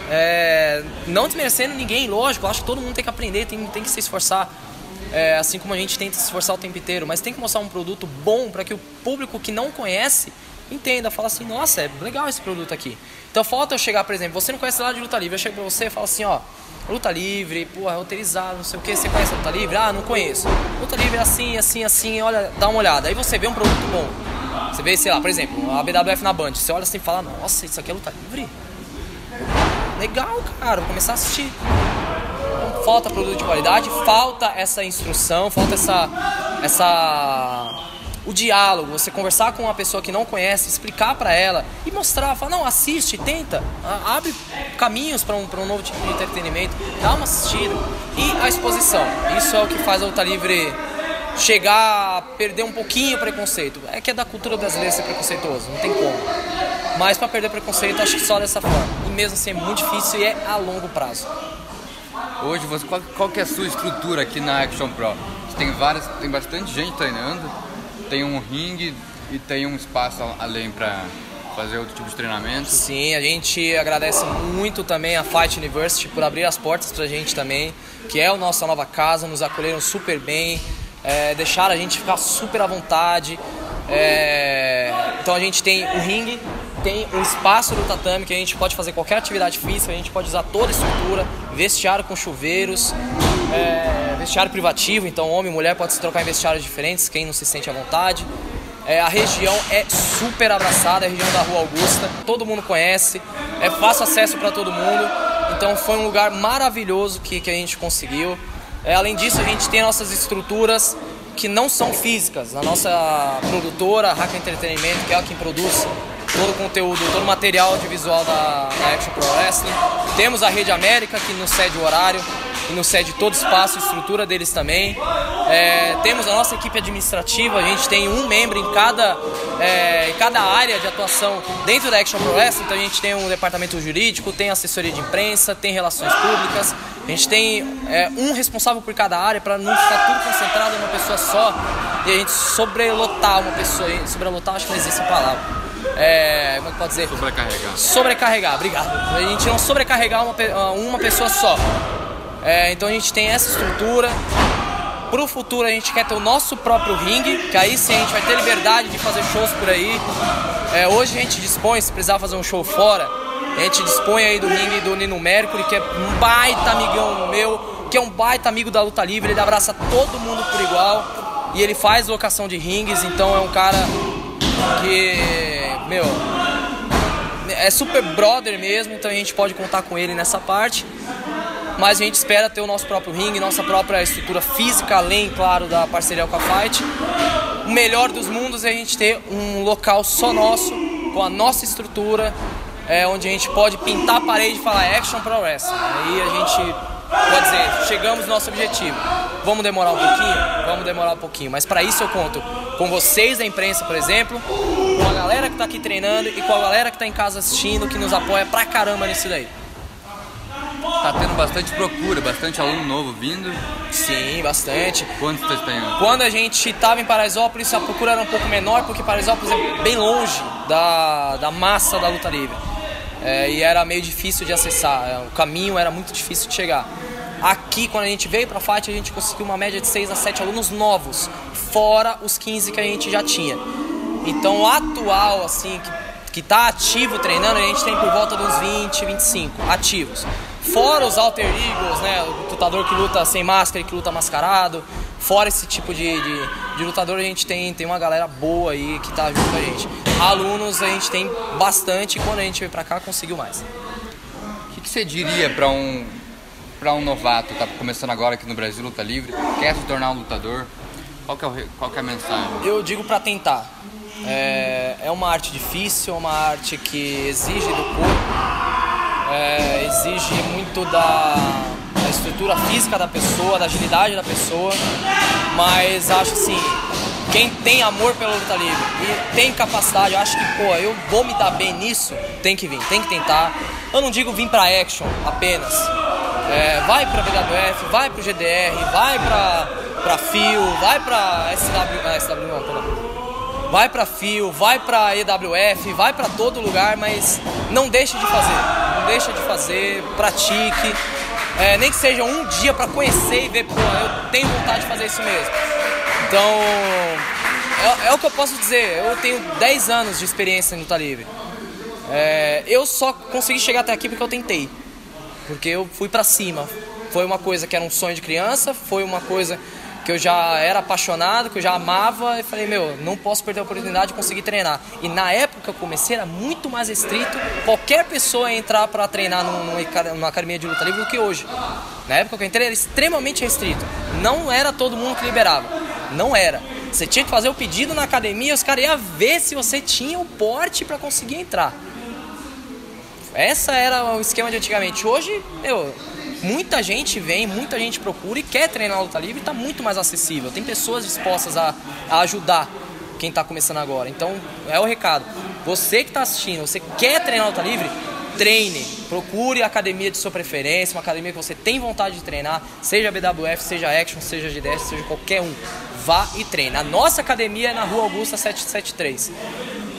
É, não desmerecendo ninguém, lógico, acho que todo mundo tem que aprender, tem, tem que se esforçar. É, assim como a gente tenta se esforçar o tempo inteiro, mas tem que mostrar um produto bom para que o público que não conhece entenda, fala assim, nossa, é legal esse produto aqui. Então falta eu chegar, por exemplo, você não conhece nada de luta livre, eu chego pra você e falo assim, ó, luta livre, é roteirizado, não sei o que, você conhece a luta livre? Ah, não conheço. Luta livre é assim, assim, assim, olha, dá uma olhada. Aí você vê um produto bom. Você vê, sei lá, por exemplo, a BWF na Band, você olha assim e fala, nossa, isso aqui é luta livre? Legal, cara, vou começar a assistir. Falta produto de qualidade, falta essa instrução, falta essa. essa o diálogo, você conversar com uma pessoa que não conhece, explicar para ela e mostrar, falar, não, assiste, tenta, abre caminhos para um, um novo tipo de entretenimento, dá uma assistida. E a exposição, isso é o que faz a luta livre chegar a perder um pouquinho o preconceito. É que é da cultura brasileira ser preconceituoso, não tem como. Mas para perder preconceito, acho que só dessa forma. E mesmo assim é muito difícil e é a longo prazo. Hoje, você, qual, qual que é a sua estrutura aqui na Action Pro? Você tem várias, tem bastante gente treinando, tem um ringue e tem um espaço além para fazer outro tipo de treinamento. Sim, a gente agradece muito também a Fight University por abrir as portas para a gente também, que é a nossa nova casa, nos acolheram super bem, é, deixaram a gente ficar super à vontade. É, então a gente tem o ringue, tem um espaço do tatame que a gente pode fazer qualquer atividade física, a gente pode usar toda a estrutura, vestiário com chuveiros, é, vestiário privativo, então homem e mulher pode se trocar em vestiários diferentes, quem não se sente à vontade. É, a região é super abraçada, a região da Rua Augusta, todo mundo conhece, é fácil acesso para todo mundo. Então foi um lugar maravilhoso que, que a gente conseguiu. É, além disso, a gente tem nossas estruturas que não são físicas. A nossa produtora, a Hack Entretenimento, que é quem produz todo o conteúdo, todo o material audiovisual da, da Action Pro Wrestling. Temos a Rede América, que nos cede o horário e nos cede todo o espaço e estrutura deles também. É, temos a nossa equipe administrativa, a gente tem um membro em cada, é, em cada área de atuação dentro da Action Pro Wrestling, então a gente tem um departamento jurídico, tem assessoria de imprensa, tem relações públicas, a gente tem é, um responsável por cada área para não ficar tudo concentrado em uma pessoa só e a gente sobrelotar uma pessoa, sobrelotar acho que não existe a palavra. É, como é que pode dizer? Sobrecarregar. Sobrecarregar, obrigado. A gente não sobrecarregar uma, uma pessoa só. É, então a gente tem essa estrutura. Pro futuro a gente quer ter o nosso próprio ringue, que aí sim a gente vai ter liberdade de fazer shows por aí. É, hoje a gente dispõe, se precisar fazer um show fora, a gente dispõe aí do ringue do Nino Mercury, que é um baita amigão meu, que é um baita amigo da luta livre, ele abraça todo mundo por igual e ele faz locação de rings, então é um cara que, meu, é super brother mesmo, então a gente pode contar com ele nessa parte mas a gente espera ter o nosso próprio ringue, nossa própria estrutura física, além, claro, da parceria com a Fight. O melhor dos mundos é a gente ter um local só nosso, com a nossa estrutura, é, onde a gente pode pintar a parede e falar Action Pro Wrestling. Aí a gente pode dizer, chegamos no nosso objetivo. Vamos demorar um pouquinho? Vamos demorar um pouquinho, mas para isso eu conto com vocês da imprensa, por exemplo, com a galera que está aqui treinando e com a galera que está em casa assistindo, que nos apoia pra caramba nisso daí. Tá tendo bastante procura, bastante aluno novo vindo. Sim, bastante. Quantos tá tendo? Quando a gente estava em Paraisópolis, a procura era um pouco menor, porque Paraisópolis é bem longe da, da massa da luta livre. É, e era meio difícil de acessar, é, o caminho era muito difícil de chegar. Aqui, quando a gente veio para a FAT, a gente conseguiu uma média de 6 a 7 alunos novos, fora os 15 que a gente já tinha. Então, o atual, assim, que, que tá ativo treinando, a gente tem por volta dos 20, 25 ativos. Fora os alter egos, né? O lutador que luta sem máscara e que luta mascarado. Fora esse tipo de, de, de, lutador, a gente tem, tem uma galera boa aí que tá junto com a gente. Alunos a gente tem bastante e quando a gente veio pra cá conseguiu mais. O que, que você diria para um, pra um novato, tá começando agora aqui no Brasil, luta livre, quer se tornar um lutador? Qual que é, o, qual que é a mensagem? Eu digo para tentar. É, é uma arte difícil, é uma arte que exige do corpo é, exige muito da, da, estrutura física da pessoa, da agilidade da pessoa, mas acho assim, quem tem amor pela luta livre e tem capacidade, eu acho que, pô, eu vou me dar bem nisso, tem que vir, tem que tentar. Eu não digo vir pra action apenas. É, vai pra BWF, vai pro GDR, vai pra, pra FIO, vai pra SW, SW não, não. Vai pra FIO, vai pra EWF, vai pra todo lugar, mas não deixe de fazer não deixa de fazer, pratique. É, nem que seja um dia para conhecer e ver, pô, eu tenho vontade de fazer isso mesmo. Então, é, é o que eu posso dizer. Eu tenho 10 anos de experiência em luta livre. É, eu só consegui chegar até aqui porque eu tentei. Porque eu fui para cima. Foi uma coisa que era um sonho de criança, foi uma coisa que eu já era apaixonado, que eu já amava, e falei, meu, não posso perder a oportunidade de conseguir treinar. E na época que eu comecei era muito mais restrito qualquer pessoa entrar para treinar numa academia de luta livre do que hoje. Na época que eu entrei era extremamente restrito. Não era todo mundo que liberava. Não era. Você tinha que fazer o pedido na academia, os caras iam ver se você tinha o porte para conseguir entrar. Essa era o esquema de antigamente. Hoje, meu, muita gente vem, muita gente procura e quer treinar luta livre está muito mais acessível. Tem pessoas dispostas a, a ajudar quem está começando agora. Então, é o recado. Você que está assistindo, você quer treinar luta livre? Treine, procure a academia de sua preferência, uma academia que você tem vontade de treinar, seja BWF, seja Action, seja GDS, seja qualquer um. Vá e treine. A nossa academia é na Rua Augusta 773.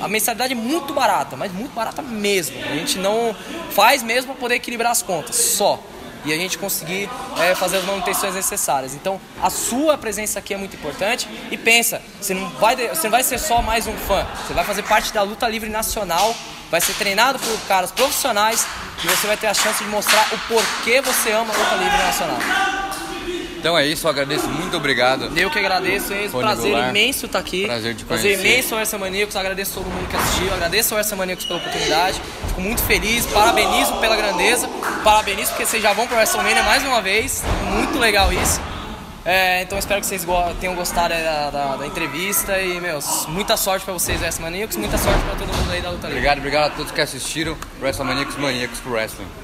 A mensalidade é muito barata, mas muito barata mesmo. A gente não faz mesmo para poder equilibrar as contas, só e a gente conseguir é, fazer as manutenções necessárias. Então, a sua presença aqui é muito importante e pensa, você não vai, você não vai ser só mais um fã, você vai fazer parte da luta livre nacional, vai ser treinado por caras profissionais e você vai ter a chance de mostrar o porquê você ama a luta livre nacional. Então é isso, eu agradeço, muito obrigado. Eu que agradeço, é um prazer imenso estar aqui. Prazer de conhecer. Prazer imenso ao Erça Maníacos, agradeço todo mundo que assistiu, agradeço ao Erça Maníacos pela oportunidade. Fico muito feliz, parabenizo pela grandeza, parabenizo porque vocês já vão para o WrestleMania mais uma vez, muito legal isso. É, então espero que vocês tenham gostado da, da, da entrevista e, meus, muita sorte para vocês, WrestleManiacos, muita sorte para todo mundo aí da luta livre. Obrigado, obrigado a todos que assistiram WrestleManiacos Maníacos pro Wrestling.